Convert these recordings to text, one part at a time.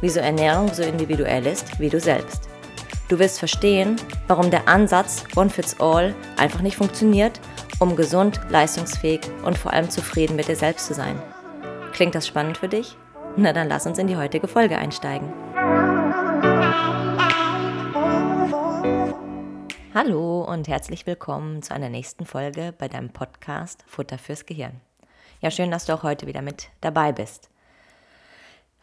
wieso Ernährung so individuell ist wie du selbst. Du wirst verstehen, warum der Ansatz One Fits All einfach nicht funktioniert, um gesund, leistungsfähig und vor allem zufrieden mit dir selbst zu sein. Klingt das spannend für dich? Na dann lass uns in die heutige Folge einsteigen. Hallo und herzlich willkommen zu einer nächsten Folge bei deinem Podcast Futter fürs Gehirn. Ja, schön, dass du auch heute wieder mit dabei bist.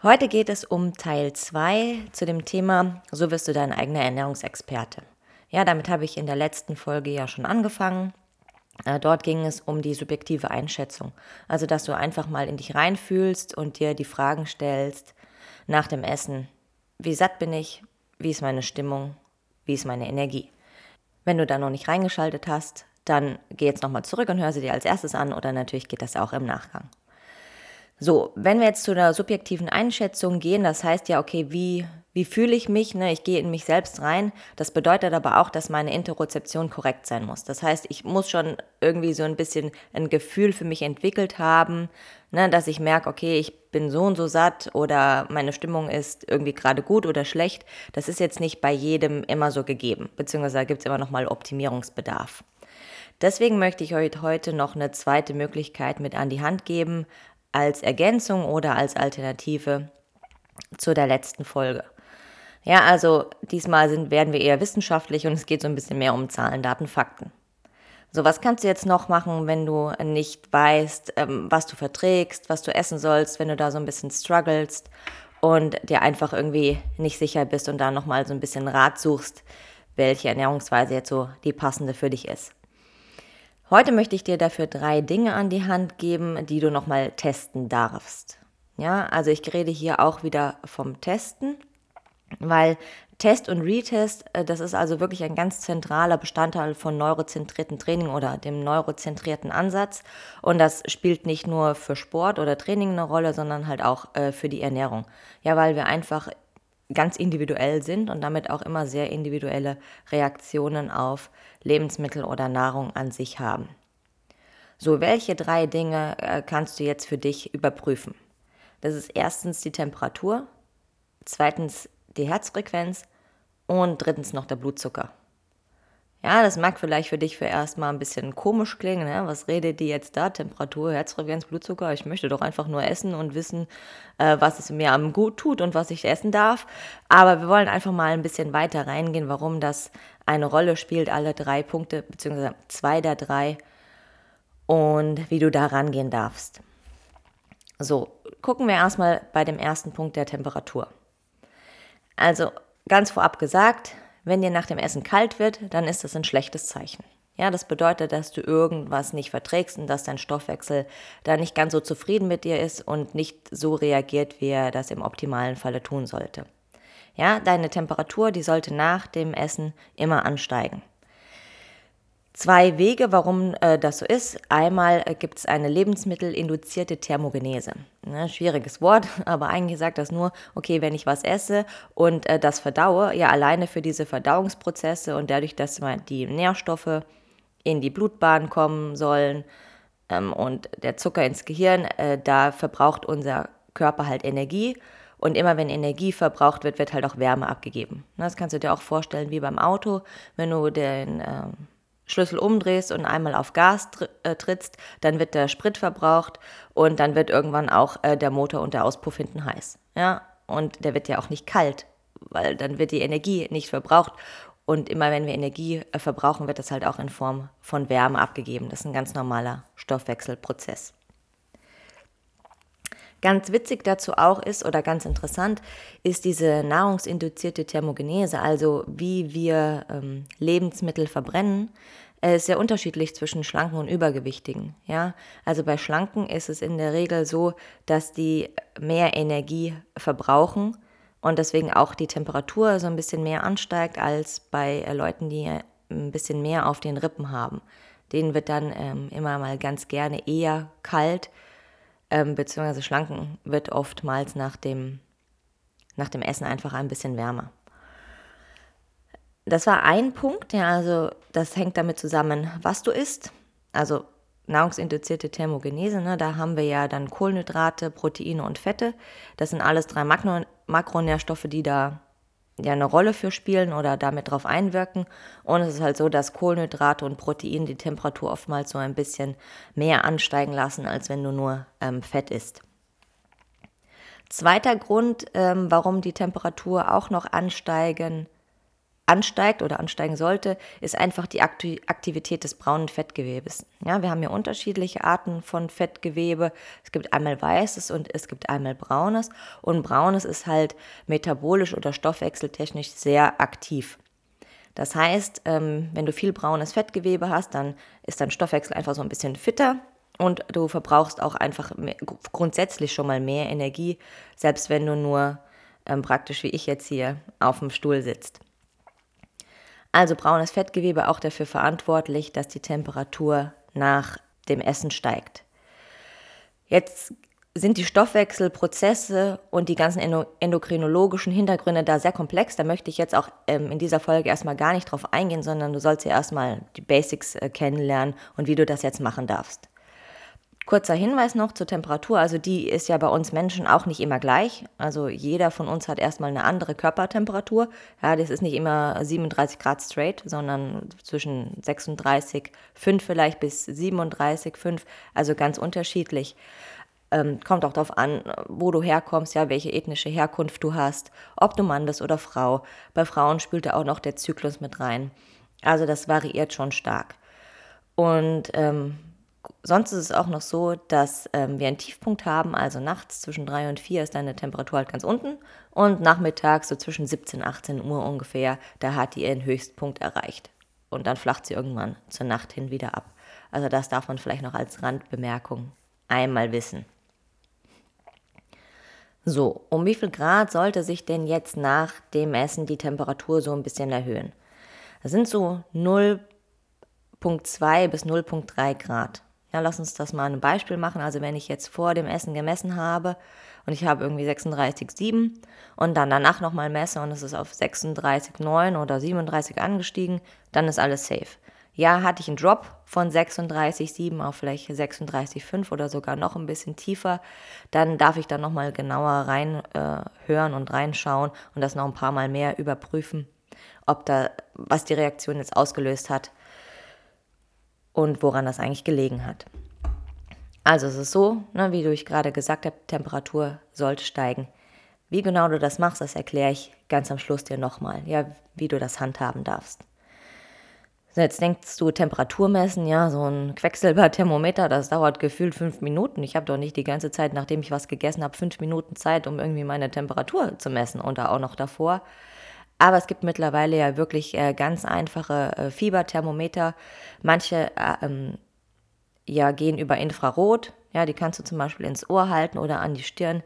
Heute geht es um Teil 2 zu dem Thema, so wirst du dein eigener Ernährungsexperte. Ja, damit habe ich in der letzten Folge ja schon angefangen. Äh, dort ging es um die subjektive Einschätzung. Also, dass du einfach mal in dich reinfühlst und dir die Fragen stellst nach dem Essen. Wie satt bin ich? Wie ist meine Stimmung? Wie ist meine Energie? Wenn du da noch nicht reingeschaltet hast, dann geh jetzt nochmal zurück und hör sie dir als erstes an oder natürlich geht das auch im Nachgang. So, wenn wir jetzt zu einer subjektiven Einschätzung gehen, das heißt ja, okay, wie, wie fühle ich mich? Ne? Ich gehe in mich selbst rein. Das bedeutet aber auch, dass meine Interozeption korrekt sein muss. Das heißt, ich muss schon irgendwie so ein bisschen ein Gefühl für mich entwickelt haben, ne? dass ich merke, okay, ich bin so und so satt oder meine Stimmung ist irgendwie gerade gut oder schlecht. Das ist jetzt nicht bei jedem immer so gegeben, beziehungsweise gibt es immer noch mal Optimierungsbedarf. Deswegen möchte ich euch heute noch eine zweite Möglichkeit mit an die Hand geben, als Ergänzung oder als Alternative zu der letzten Folge. Ja, also diesmal sind, werden wir eher wissenschaftlich und es geht so ein bisschen mehr um Zahlen, Daten, Fakten. So, was kannst du jetzt noch machen, wenn du nicht weißt, ähm, was du verträgst, was du essen sollst, wenn du da so ein bisschen strugglest und dir einfach irgendwie nicht sicher bist und da nochmal so ein bisschen Rat suchst, welche Ernährungsweise jetzt so die passende für dich ist. Heute möchte ich dir dafür drei Dinge an die Hand geben, die du nochmal testen darfst. Ja, also ich rede hier auch wieder vom Testen, weil Test und Retest, äh, das ist also wirklich ein ganz zentraler Bestandteil von neurozentrierten Training oder dem neurozentrierten Ansatz. Und das spielt nicht nur für Sport oder Training eine Rolle, sondern halt auch äh, für die Ernährung. Ja, weil wir einfach ganz individuell sind und damit auch immer sehr individuelle Reaktionen auf Lebensmittel oder Nahrung an sich haben. So, welche drei Dinge äh, kannst du jetzt für dich überprüfen? Das ist erstens die Temperatur, zweitens die Herzfrequenz und drittens noch der Blutzucker. Ja, das mag vielleicht für dich für erstmal ein bisschen komisch klingen. Ne? Was redet die jetzt da? Temperatur, Herzfrequenz, Blutzucker? Ich möchte doch einfach nur essen und wissen, äh, was es mir am gut tut und was ich essen darf. Aber wir wollen einfach mal ein bisschen weiter reingehen, warum das eine Rolle spielt, alle drei Punkte, beziehungsweise zwei der drei und wie du da rangehen darfst. So, gucken wir erstmal bei dem ersten Punkt der Temperatur. Also ganz vorab gesagt, wenn dir nach dem Essen kalt wird, dann ist das ein schlechtes Zeichen. Ja, das bedeutet, dass du irgendwas nicht verträgst und dass dein Stoffwechsel da nicht ganz so zufrieden mit dir ist und nicht so reagiert, wie er das im optimalen Falle tun sollte. Ja, deine Temperatur, die sollte nach dem Essen immer ansteigen zwei Wege, warum äh, das so ist. Einmal äh, gibt es eine lebensmittelinduzierte Thermogenese. Ne, schwieriges Wort, aber eigentlich sagt das nur, okay, wenn ich was esse und äh, das verdaue, ja alleine für diese Verdauungsprozesse und dadurch, dass die Nährstoffe in die Blutbahn kommen sollen ähm, und der Zucker ins Gehirn, äh, da verbraucht unser Körper halt Energie. Und immer wenn Energie verbraucht wird, wird halt auch Wärme abgegeben. Das kannst du dir auch vorstellen wie beim Auto, wenn du den ähm, Schlüssel umdrehst und einmal auf Gas äh, trittst, dann wird der Sprit verbraucht und dann wird irgendwann auch äh, der Motor und der Auspuff hinten heiß. Ja, und der wird ja auch nicht kalt, weil dann wird die Energie nicht verbraucht. Und immer wenn wir Energie äh, verbrauchen, wird das halt auch in Form von Wärme abgegeben. Das ist ein ganz normaler Stoffwechselprozess. Ganz witzig dazu auch ist oder ganz interessant ist diese nahrungsinduzierte Thermogenese, also wie wir ähm, Lebensmittel verbrennen, äh, ist sehr unterschiedlich zwischen Schlanken und Übergewichtigen. Ja? Also bei Schlanken ist es in der Regel so, dass die mehr Energie verbrauchen und deswegen auch die Temperatur so ein bisschen mehr ansteigt als bei äh, Leuten, die ein bisschen mehr auf den Rippen haben. Denen wird dann ähm, immer mal ganz gerne eher kalt, ähm, beziehungsweise schlanken wird oftmals nach dem, nach dem Essen einfach ein bisschen wärmer. Das war ein Punkt, ja, also das hängt damit zusammen, was du isst. Also nahrungsinduzierte Thermogenese, ne, da haben wir ja dann Kohlenhydrate, Proteine und Fette. Das sind alles drei Makro Makronährstoffe, die da ja eine Rolle für spielen oder damit drauf einwirken. Und es ist halt so, dass Kohlenhydrate und Proteine die Temperatur oftmals so ein bisschen mehr ansteigen lassen, als wenn du nur ähm, Fett isst. Zweiter Grund, ähm, warum die Temperatur auch noch ansteigen ansteigt oder ansteigen sollte, ist einfach die Aktivität des braunen Fettgewebes. Ja, wir haben hier unterschiedliche Arten von Fettgewebe. Es gibt einmal weißes und es gibt einmal braunes. Und braunes ist halt metabolisch oder stoffwechseltechnisch sehr aktiv. Das heißt, ähm, wenn du viel braunes Fettgewebe hast, dann ist dein Stoffwechsel einfach so ein bisschen fitter und du verbrauchst auch einfach grundsätzlich schon mal mehr Energie, selbst wenn du nur ähm, praktisch wie ich jetzt hier auf dem Stuhl sitzt. Also braunes Fettgewebe auch dafür verantwortlich, dass die Temperatur nach dem Essen steigt. Jetzt sind die Stoffwechselprozesse und die ganzen endokrinologischen Hintergründe da sehr komplex. Da möchte ich jetzt auch ähm, in dieser Folge erstmal gar nicht drauf eingehen, sondern du sollst ja erstmal die Basics äh, kennenlernen und wie du das jetzt machen darfst. Kurzer Hinweis noch zur Temperatur. Also die ist ja bei uns Menschen auch nicht immer gleich. Also jeder von uns hat erstmal eine andere Körpertemperatur. Ja, das ist nicht immer 37 Grad straight, sondern zwischen 36,5 vielleicht bis 37,5. Also ganz unterschiedlich. Ähm, kommt auch darauf an, wo du herkommst, ja, welche ethnische Herkunft du hast, ob du Mann bist oder Frau. Bei Frauen spielt da auch noch der Zyklus mit rein. Also das variiert schon stark. Und ähm, sonst ist es auch noch so, dass ähm, wir einen Tiefpunkt haben, also nachts zwischen 3 und 4 ist deine Temperatur halt ganz unten und nachmittags so zwischen 17 und 18 Uhr ungefähr, da hat die ihren Höchstpunkt erreicht. Und dann flacht sie irgendwann zur Nacht hin wieder ab. Also das darf man vielleicht noch als Randbemerkung einmal wissen. So, um wie viel Grad sollte sich denn jetzt nach dem Essen die Temperatur so ein bisschen erhöhen? Das sind so 0,2 bis 0,3 Grad. Ja, lass uns das mal ein Beispiel machen. Also wenn ich jetzt vor dem Essen gemessen habe und ich habe irgendwie 36,7 und dann danach nochmal messe und es ist auf 36,9 oder 37 angestiegen, dann ist alles safe. Ja, hatte ich einen Drop von 36,7 auf vielleicht 36,5 oder sogar noch ein bisschen tiefer, dann darf ich da nochmal genauer reinhören äh, und reinschauen und das noch ein paar Mal mehr überprüfen, ob da, was die Reaktion jetzt ausgelöst hat und woran das eigentlich gelegen hat. Also es ist so, ne, wie du ich gerade gesagt habe, Temperatur sollte steigen. Wie genau du das machst, das erkläre ich ganz am Schluss dir nochmal, ja, wie du das handhaben darfst. Jetzt denkst du, Temperatur messen, ja, so ein Quecksilberthermometer, das dauert gefühlt fünf Minuten. Ich habe doch nicht die ganze Zeit, nachdem ich was gegessen habe, fünf Minuten Zeit, um irgendwie meine Temperatur zu messen und auch noch davor. Aber es gibt mittlerweile ja wirklich äh, ganz einfache äh, Fieberthermometer. Manche äh, ähm, ja, gehen über Infrarot. Ja, die kannst du zum Beispiel ins Ohr halten oder an die Stirn.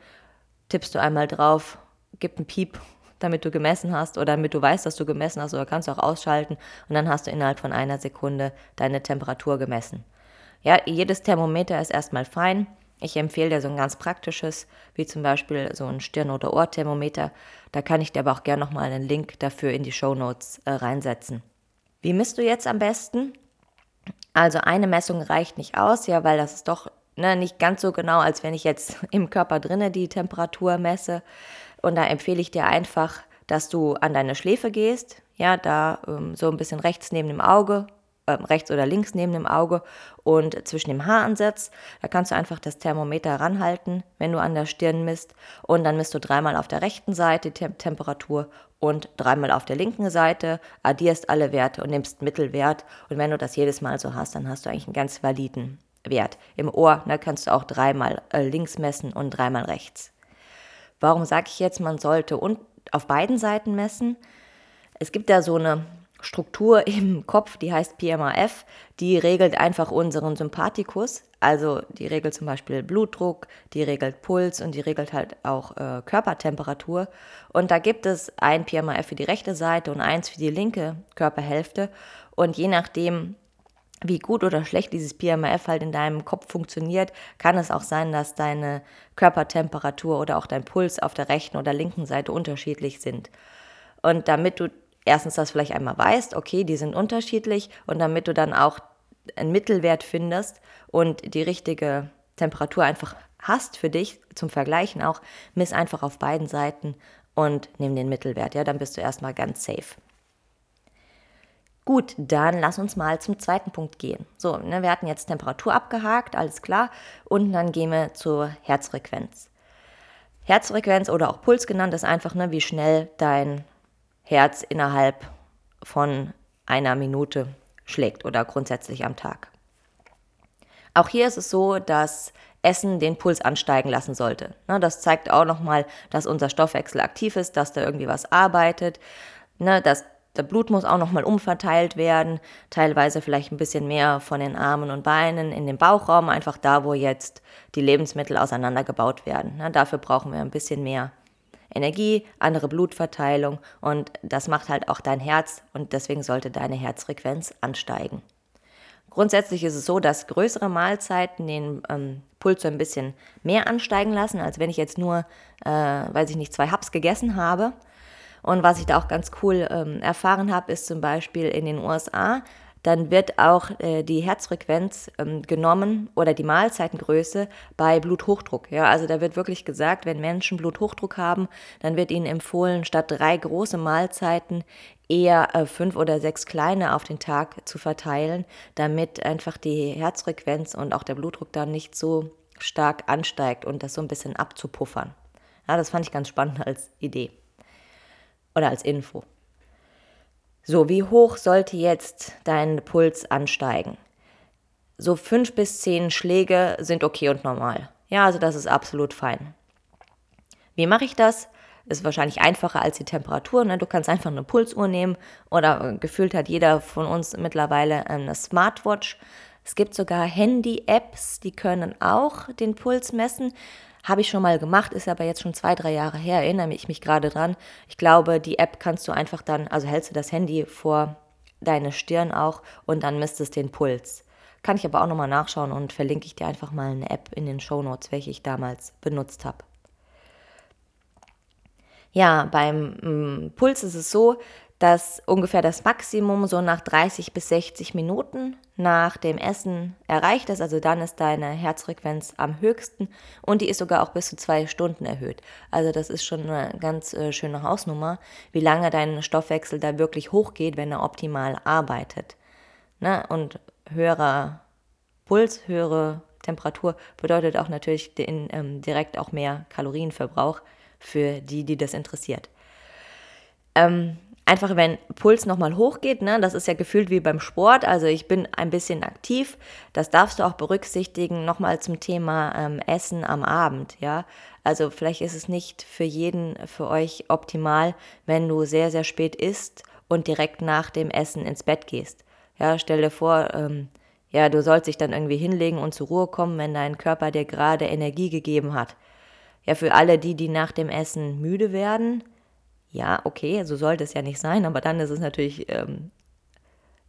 Tippst du einmal drauf, gib einen Piep, damit du gemessen hast oder damit du weißt, dass du gemessen hast oder kannst du auch ausschalten und dann hast du innerhalb von einer Sekunde deine Temperatur gemessen. Ja, jedes Thermometer ist erstmal fein. Ich empfehle dir so ein ganz praktisches, wie zum Beispiel so ein Stirn- oder Ohrthermometer. Da kann ich dir aber auch gerne nochmal einen Link dafür in die Show Notes äh, reinsetzen. Wie misst du jetzt am besten? Also eine Messung reicht nicht aus, ja, weil das ist doch ne, nicht ganz so genau, als wenn ich jetzt im Körper drinne die Temperatur messe. Und da empfehle ich dir einfach, dass du an deine Schläfe gehst, ja, da ähm, so ein bisschen rechts neben dem Auge rechts oder links neben dem Auge und zwischen dem Haaransatz. Da kannst du einfach das Thermometer ranhalten, wenn du an der Stirn misst. Und dann misst du dreimal auf der rechten Seite die Temperatur und dreimal auf der linken Seite, addierst alle Werte und nimmst Mittelwert. Und wenn du das jedes Mal so hast, dann hast du eigentlich einen ganz validen Wert. Im Ohr ne, kannst du auch dreimal äh, links messen und dreimal rechts. Warum sage ich jetzt, man sollte auf beiden Seiten messen? Es gibt da so eine Struktur im Kopf, die heißt PMAF, die regelt einfach unseren Sympathikus. Also die regelt zum Beispiel Blutdruck, die regelt Puls und die regelt halt auch äh, Körpertemperatur. Und da gibt es ein PMAF für die rechte Seite und eins für die linke Körperhälfte. Und je nachdem, wie gut oder schlecht dieses PMF halt in deinem Kopf funktioniert, kann es auch sein, dass deine Körpertemperatur oder auch dein Puls auf der rechten oder linken Seite unterschiedlich sind. Und damit du erstens das vielleicht einmal weißt, okay, die sind unterschiedlich und damit du dann auch einen Mittelwert findest und die richtige Temperatur einfach hast für dich zum Vergleichen auch, miss einfach auf beiden Seiten und nimm den Mittelwert. Ja, dann bist du erstmal ganz safe. Gut, dann lass uns mal zum zweiten Punkt gehen. So, ne, wir hatten jetzt Temperatur abgehakt, alles klar. Und dann gehen wir zur Herzfrequenz. Herzfrequenz oder auch Puls genannt ist einfach, ne, wie schnell dein Herz innerhalb von einer Minute schlägt oder grundsätzlich am Tag. Auch hier ist es so, dass Essen den Puls ansteigen lassen sollte. Ne, das zeigt auch nochmal, dass unser Stoffwechsel aktiv ist, dass da irgendwie was arbeitet, ne, dass der Blut muss auch nochmal umverteilt werden, teilweise vielleicht ein bisschen mehr von den Armen und Beinen in den Bauchraum, einfach da, wo jetzt die Lebensmittel auseinandergebaut werden. Na, dafür brauchen wir ein bisschen mehr Energie, andere Blutverteilung und das macht halt auch dein Herz und deswegen sollte deine Herzfrequenz ansteigen. Grundsätzlich ist es so, dass größere Mahlzeiten den ähm, Puls so ein bisschen mehr ansteigen lassen, als wenn ich jetzt nur, äh, weiß ich nicht, zwei Haps gegessen habe. Und was ich da auch ganz cool ähm, erfahren habe, ist zum Beispiel in den USA, dann wird auch äh, die Herzfrequenz ähm, genommen oder die Mahlzeitengröße bei Bluthochdruck. Ja, also da wird wirklich gesagt, wenn Menschen Bluthochdruck haben, dann wird ihnen empfohlen, statt drei große Mahlzeiten eher äh, fünf oder sechs kleine auf den Tag zu verteilen, damit einfach die Herzfrequenz und auch der Blutdruck dann nicht so stark ansteigt und das so ein bisschen abzupuffern. Ja, das fand ich ganz spannend als Idee oder als Info. So, wie hoch sollte jetzt dein Puls ansteigen? So fünf bis zehn Schläge sind okay und normal. Ja, also das ist absolut fein. Wie mache ich das? Ist wahrscheinlich einfacher als die Temperatur. Ne? Du kannst einfach eine Pulsuhr nehmen oder äh, gefühlt hat jeder von uns mittlerweile eine Smartwatch. Es gibt sogar Handy-Apps, die können auch den Puls messen. Habe ich schon mal gemacht, ist aber jetzt schon zwei, drei Jahre her, erinnere ich mich gerade dran. Ich glaube, die App kannst du einfach dann, also hältst du das Handy vor deine Stirn auch und dann misst es den Puls. Kann ich aber auch nochmal nachschauen und verlinke ich dir einfach mal eine App in den Show Notes, welche ich damals benutzt habe. Ja, beim mm, Puls ist es so, dass ungefähr das Maximum so nach 30 bis 60 Minuten nach dem Essen erreicht ist. Also dann ist deine Herzfrequenz am höchsten und die ist sogar auch bis zu zwei Stunden erhöht. Also das ist schon eine ganz äh, schöne Hausnummer, wie lange dein Stoffwechsel da wirklich hochgeht, wenn er optimal arbeitet. Ne? Und höherer Puls, höhere Temperatur bedeutet auch natürlich den, ähm, direkt auch mehr Kalorienverbrauch für die, die das interessiert. Ähm, einfach wenn Puls nochmal hochgeht, ne, das ist ja gefühlt wie beim Sport, also ich bin ein bisschen aktiv, das darfst du auch berücksichtigen, nochmal zum Thema ähm, Essen am Abend, ja. Also vielleicht ist es nicht für jeden, für euch optimal, wenn du sehr, sehr spät isst und direkt nach dem Essen ins Bett gehst. Ja, stell dir vor, ähm, ja, du sollst dich dann irgendwie hinlegen und zur Ruhe kommen, wenn dein Körper dir gerade Energie gegeben hat. Ja, für alle die, die nach dem Essen müde werden, ja, okay, so sollte es ja nicht sein, aber dann ist es natürlich ähm,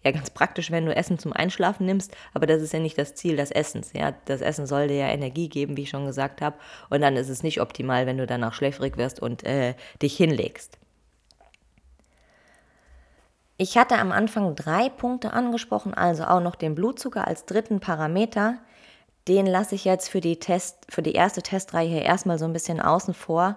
ja ganz praktisch, wenn du Essen zum Einschlafen nimmst, aber das ist ja nicht das Ziel des Essens. Ja, das Essen soll dir ja Energie geben, wie ich schon gesagt habe, und dann ist es nicht optimal, wenn du danach schläfrig wirst und äh, dich hinlegst. Ich hatte am Anfang drei Punkte angesprochen, also auch noch den Blutzucker als dritten Parameter. Den lasse ich jetzt für die Test, für die erste Testreihe erstmal so ein bisschen außen vor,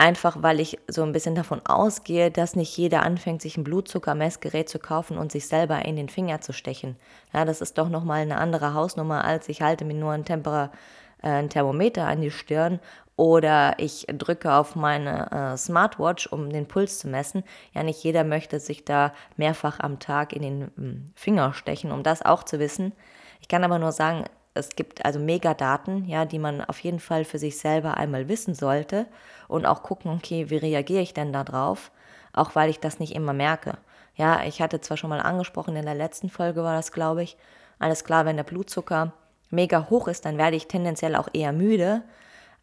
Einfach weil ich so ein bisschen davon ausgehe, dass nicht jeder anfängt, sich ein Blutzuckermessgerät zu kaufen und sich selber in den Finger zu stechen. Ja, das ist doch nochmal eine andere Hausnummer, als ich halte mir nur ein, Temper äh, ein Thermometer an die Stirn oder ich drücke auf meine äh, Smartwatch, um den Puls zu messen. Ja, nicht jeder möchte sich da mehrfach am Tag in den ähm, Finger stechen, um das auch zu wissen. Ich kann aber nur sagen, es gibt also Megadaten, ja, die man auf jeden Fall für sich selber einmal wissen sollte und auch gucken, okay, wie reagiere ich denn da drauf? auch weil ich das nicht immer merke. Ja, ich hatte zwar schon mal angesprochen, in der letzten Folge war das, glaube ich, alles klar, wenn der Blutzucker mega hoch ist, dann werde ich tendenziell auch eher müde,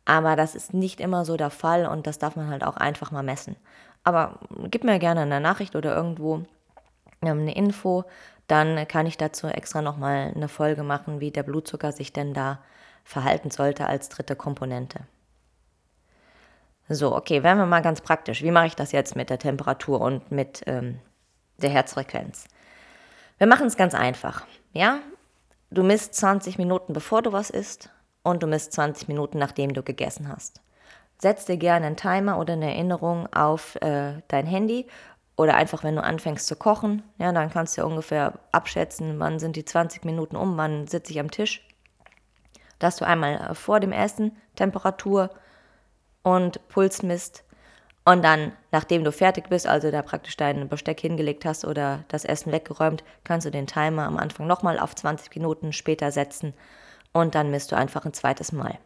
aber das ist nicht immer so der Fall und das darf man halt auch einfach mal messen. Aber gib mir gerne eine Nachricht oder irgendwo ähm, eine Info, dann kann ich dazu extra nochmal eine Folge machen, wie der Blutzucker sich denn da verhalten sollte als dritte Komponente. So, okay, werden wir mal ganz praktisch. Wie mache ich das jetzt mit der Temperatur und mit ähm, der Herzfrequenz? Wir machen es ganz einfach. Ja, du misst 20 Minuten bevor du was isst und du misst 20 Minuten nachdem du gegessen hast. Setz dir gerne einen Timer oder eine Erinnerung auf äh, dein Handy oder einfach, wenn du anfängst zu kochen, ja, dann kannst du ungefähr abschätzen, wann sind die 20 Minuten um, wann sitze ich am Tisch. Dass du einmal äh, vor dem Essen Temperatur und Puls misst und dann, nachdem du fertig bist, also da praktisch dein Besteck hingelegt hast oder das Essen weggeräumt, kannst du den Timer am Anfang nochmal auf 20 Minuten später setzen und dann misst du einfach ein zweites Mal.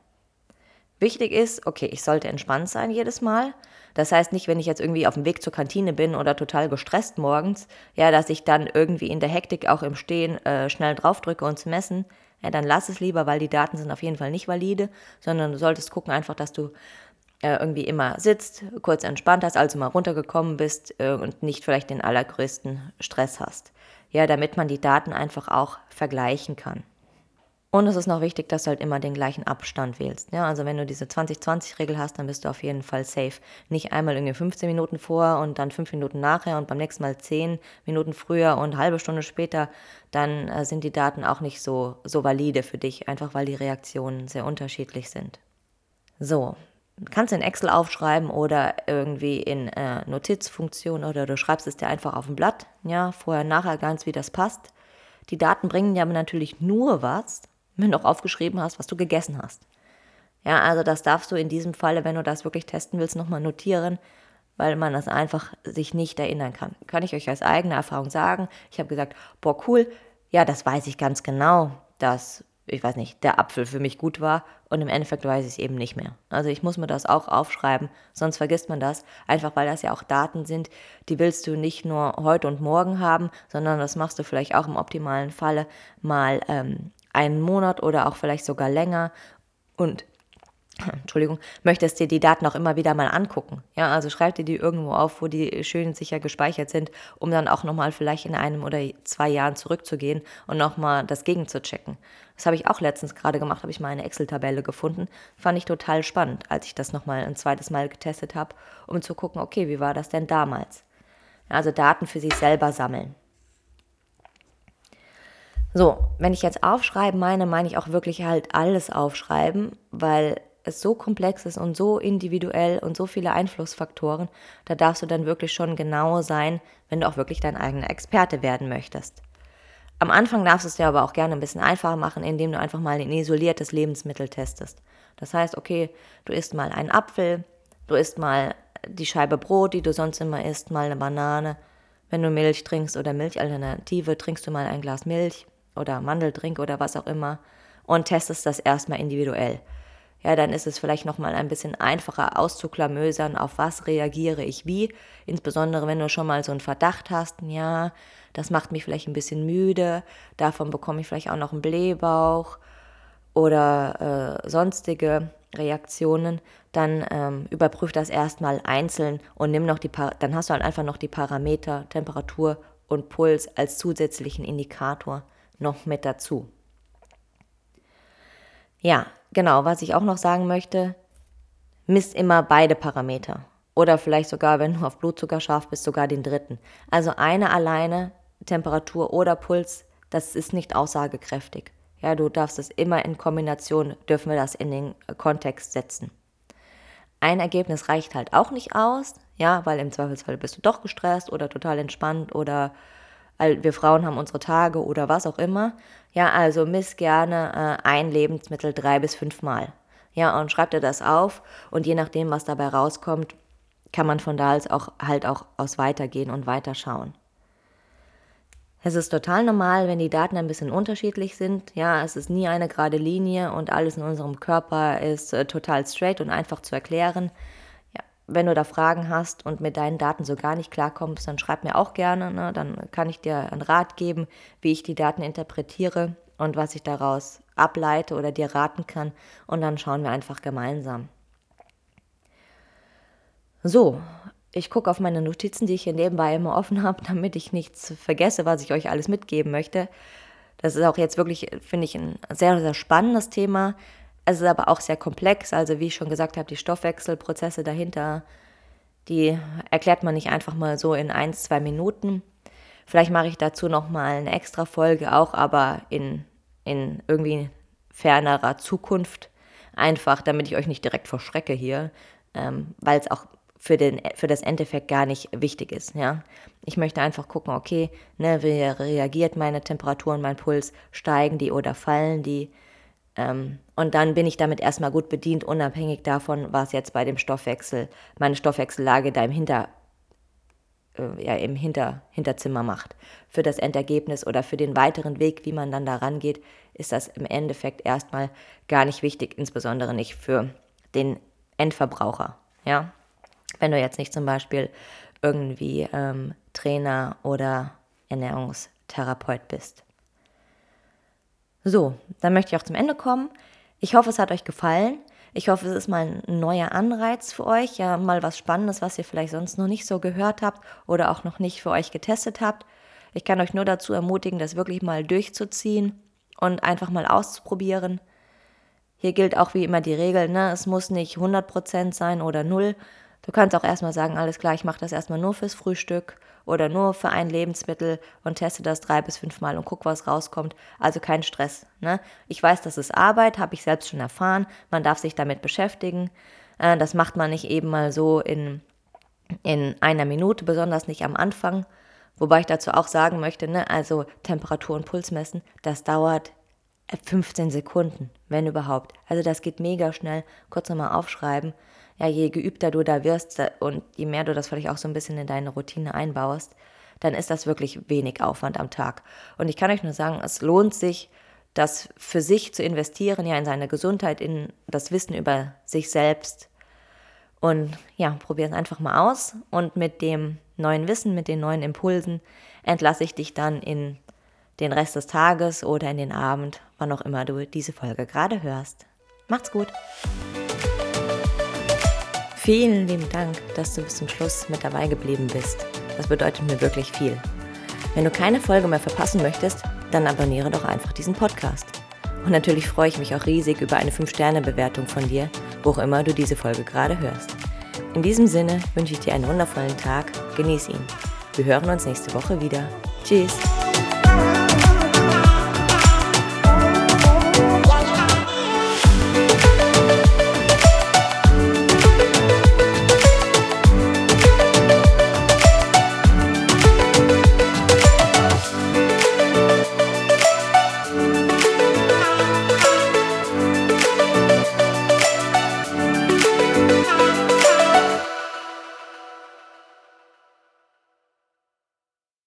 Wichtig ist, okay, ich sollte entspannt sein jedes Mal. Das heißt nicht, wenn ich jetzt irgendwie auf dem Weg zur Kantine bin oder total gestresst morgens, ja, dass ich dann irgendwie in der Hektik auch im Stehen äh, schnell draufdrücke und zu messen. Ja, dann lass es lieber, weil die Daten sind auf jeden Fall nicht valide, sondern du solltest gucken einfach, dass du äh, irgendwie immer sitzt, kurz entspannt hast, also mal runtergekommen bist äh, und nicht vielleicht den allergrößten Stress hast. Ja, damit man die Daten einfach auch vergleichen kann. Und es ist noch wichtig, dass du halt immer den gleichen Abstand wählst. Ja, also wenn du diese 20-20-Regel hast, dann bist du auf jeden Fall safe. Nicht einmal irgendwie 15 Minuten vor und dann 5 Minuten nachher und beim nächsten Mal 10 Minuten früher und halbe Stunde später, dann äh, sind die Daten auch nicht so, so valide für dich, einfach weil die Reaktionen sehr unterschiedlich sind. So, kannst in Excel aufschreiben oder irgendwie in äh, Notizfunktion oder du schreibst es dir einfach auf ein Blatt, ja, vorher, nachher ganz, wie das passt. Die Daten bringen dir aber natürlich nur was, du auch aufgeschrieben hast, was du gegessen hast. Ja, also das darfst du in diesem Falle, wenn du das wirklich testen willst, nochmal notieren, weil man das einfach sich nicht erinnern kann. Kann ich euch aus eigener Erfahrung sagen. Ich habe gesagt, boah, cool, ja, das weiß ich ganz genau, dass, ich weiß nicht, der Apfel für mich gut war und im Endeffekt weiß ich es eben nicht mehr. Also ich muss mir das auch aufschreiben, sonst vergisst man das, einfach weil das ja auch Daten sind, die willst du nicht nur heute und morgen haben, sondern das machst du vielleicht auch im optimalen Falle mal ähm, einen Monat oder auch vielleicht sogar länger und Entschuldigung, möchtest dir die Daten auch immer wieder mal angucken. Ja, also schreib dir die irgendwo auf, wo die schön sicher gespeichert sind, um dann auch nochmal vielleicht in einem oder zwei Jahren zurückzugehen und nochmal das Gegen zu checken. Das habe ich auch letztens gerade gemacht, habe ich mal eine Excel-Tabelle gefunden. Fand ich total spannend, als ich das nochmal ein zweites Mal getestet habe, um zu gucken, okay, wie war das denn damals? Also Daten für sich selber sammeln. So, wenn ich jetzt aufschreiben meine, meine ich auch wirklich halt alles aufschreiben, weil es so komplex ist und so individuell und so viele Einflussfaktoren, da darfst du dann wirklich schon genau sein, wenn du auch wirklich dein eigener Experte werden möchtest. Am Anfang darfst du es dir aber auch gerne ein bisschen einfacher machen, indem du einfach mal ein isoliertes Lebensmittel testest. Das heißt, okay, du isst mal einen Apfel, du isst mal die Scheibe Brot, die du sonst immer isst, mal eine Banane. Wenn du Milch trinkst oder Milchalternative, trinkst du mal ein Glas Milch oder Mandeldrink oder was auch immer und testest das erstmal individuell. Ja, dann ist es vielleicht nochmal ein bisschen einfacher auszuklamösern, auf was reagiere ich wie. Insbesondere wenn du schon mal so einen Verdacht hast, ja, das macht mich vielleicht ein bisschen müde, davon bekomme ich vielleicht auch noch einen Blähbauch oder äh, sonstige Reaktionen, dann ähm, überprüf das erstmal einzeln und nimm noch die, pa dann hast du halt einfach noch die Parameter Temperatur und Puls als zusätzlichen Indikator noch mit dazu. Ja, genau, was ich auch noch sagen möchte, misst immer beide Parameter. Oder vielleicht sogar, wenn du auf Blutzucker scharf bist, sogar den dritten. Also eine alleine, Temperatur oder Puls, das ist nicht aussagekräftig. Ja, du darfst es immer in Kombination, dürfen wir das in den Kontext setzen. Ein Ergebnis reicht halt auch nicht aus, ja, weil im Zweifelsfall bist du doch gestresst oder total entspannt oder wir Frauen haben unsere Tage oder was auch immer. Ja, also miss gerne äh, ein Lebensmittel drei bis fünfmal. Ja, und schreib dir das auf und je nachdem, was dabei rauskommt, kann man von da aus auch halt auch aus weitergehen und weiterschauen. Es ist total normal, wenn die Daten ein bisschen unterschiedlich sind. Ja, es ist nie eine gerade Linie und alles in unserem Körper ist äh, total straight und einfach zu erklären wenn du da Fragen hast und mit deinen Daten so gar nicht klarkommst, dann schreib mir auch gerne. Ne? Dann kann ich dir einen Rat geben, wie ich die Daten interpretiere und was ich daraus ableite oder dir raten kann. Und dann schauen wir einfach gemeinsam. So, ich gucke auf meine Notizen, die ich hier nebenbei immer offen habe, damit ich nichts vergesse, was ich euch alles mitgeben möchte. Das ist auch jetzt wirklich, finde ich, ein sehr, sehr spannendes Thema. Es ist aber auch sehr komplex. Also wie ich schon gesagt habe, die Stoffwechselprozesse dahinter, die erklärt man nicht einfach mal so in ein, zwei Minuten. Vielleicht mache ich dazu nochmal eine extra Folge auch, aber in, in irgendwie fernerer Zukunft. Einfach, damit ich euch nicht direkt verschrecke hier, ähm, weil es auch für, den, für das Endeffekt gar nicht wichtig ist. Ja? Ich möchte einfach gucken, okay, ne, wie reagiert meine Temperatur und mein Puls, steigen die oder fallen die? Ähm, und dann bin ich damit erstmal gut bedient, unabhängig davon, was jetzt bei dem Stoffwechsel, meine Stoffwechsellage da im Hinter, äh, ja, im Hinter, Hinterzimmer macht. Für das Endergebnis oder für den weiteren Weg, wie man dann da rangeht, ist das im Endeffekt erstmal gar nicht wichtig, insbesondere nicht für den Endverbraucher. Ja? Wenn du jetzt nicht zum Beispiel irgendwie ähm, Trainer oder Ernährungstherapeut bist. So, dann möchte ich auch zum Ende kommen. Ich hoffe, es hat euch gefallen. Ich hoffe, es ist mal ein neuer Anreiz für euch, ja, mal was Spannendes, was ihr vielleicht sonst noch nicht so gehört habt oder auch noch nicht für euch getestet habt. Ich kann euch nur dazu ermutigen, das wirklich mal durchzuziehen und einfach mal auszuprobieren. Hier gilt auch wie immer die Regel, ne? es muss nicht 100% sein oder 0, Du kannst auch erstmal sagen, alles klar, ich mache das erstmal nur fürs Frühstück oder nur für ein Lebensmittel und teste das drei bis fünf Mal und guck, was rauskommt. Also kein Stress. Ne? Ich weiß, das ist Arbeit, habe ich selbst schon erfahren. Man darf sich damit beschäftigen. Äh, das macht man nicht eben mal so in, in einer Minute, besonders nicht am Anfang. Wobei ich dazu auch sagen möchte, ne, also Temperatur und Puls messen, das dauert 15 Sekunden, wenn überhaupt. Also das geht mega schnell. Kurz nochmal aufschreiben ja, je geübter du da wirst und je mehr du das vielleicht auch so ein bisschen in deine Routine einbaust, dann ist das wirklich wenig Aufwand am Tag. Und ich kann euch nur sagen, es lohnt sich, das für sich zu investieren, ja, in seine Gesundheit, in das Wissen über sich selbst. Und ja, probier es einfach mal aus. Und mit dem neuen Wissen, mit den neuen Impulsen entlasse ich dich dann in den Rest des Tages oder in den Abend, wann auch immer du diese Folge gerade hörst. Macht's gut! Vielen lieben Dank, dass du bis zum Schluss mit dabei geblieben bist. Das bedeutet mir wirklich viel. Wenn du keine Folge mehr verpassen möchtest, dann abonniere doch einfach diesen Podcast. Und natürlich freue ich mich auch riesig über eine 5-Sterne-Bewertung von dir, wo auch immer du diese Folge gerade hörst. In diesem Sinne wünsche ich dir einen wundervollen Tag, genieß ihn. Wir hören uns nächste Woche wieder. Tschüss!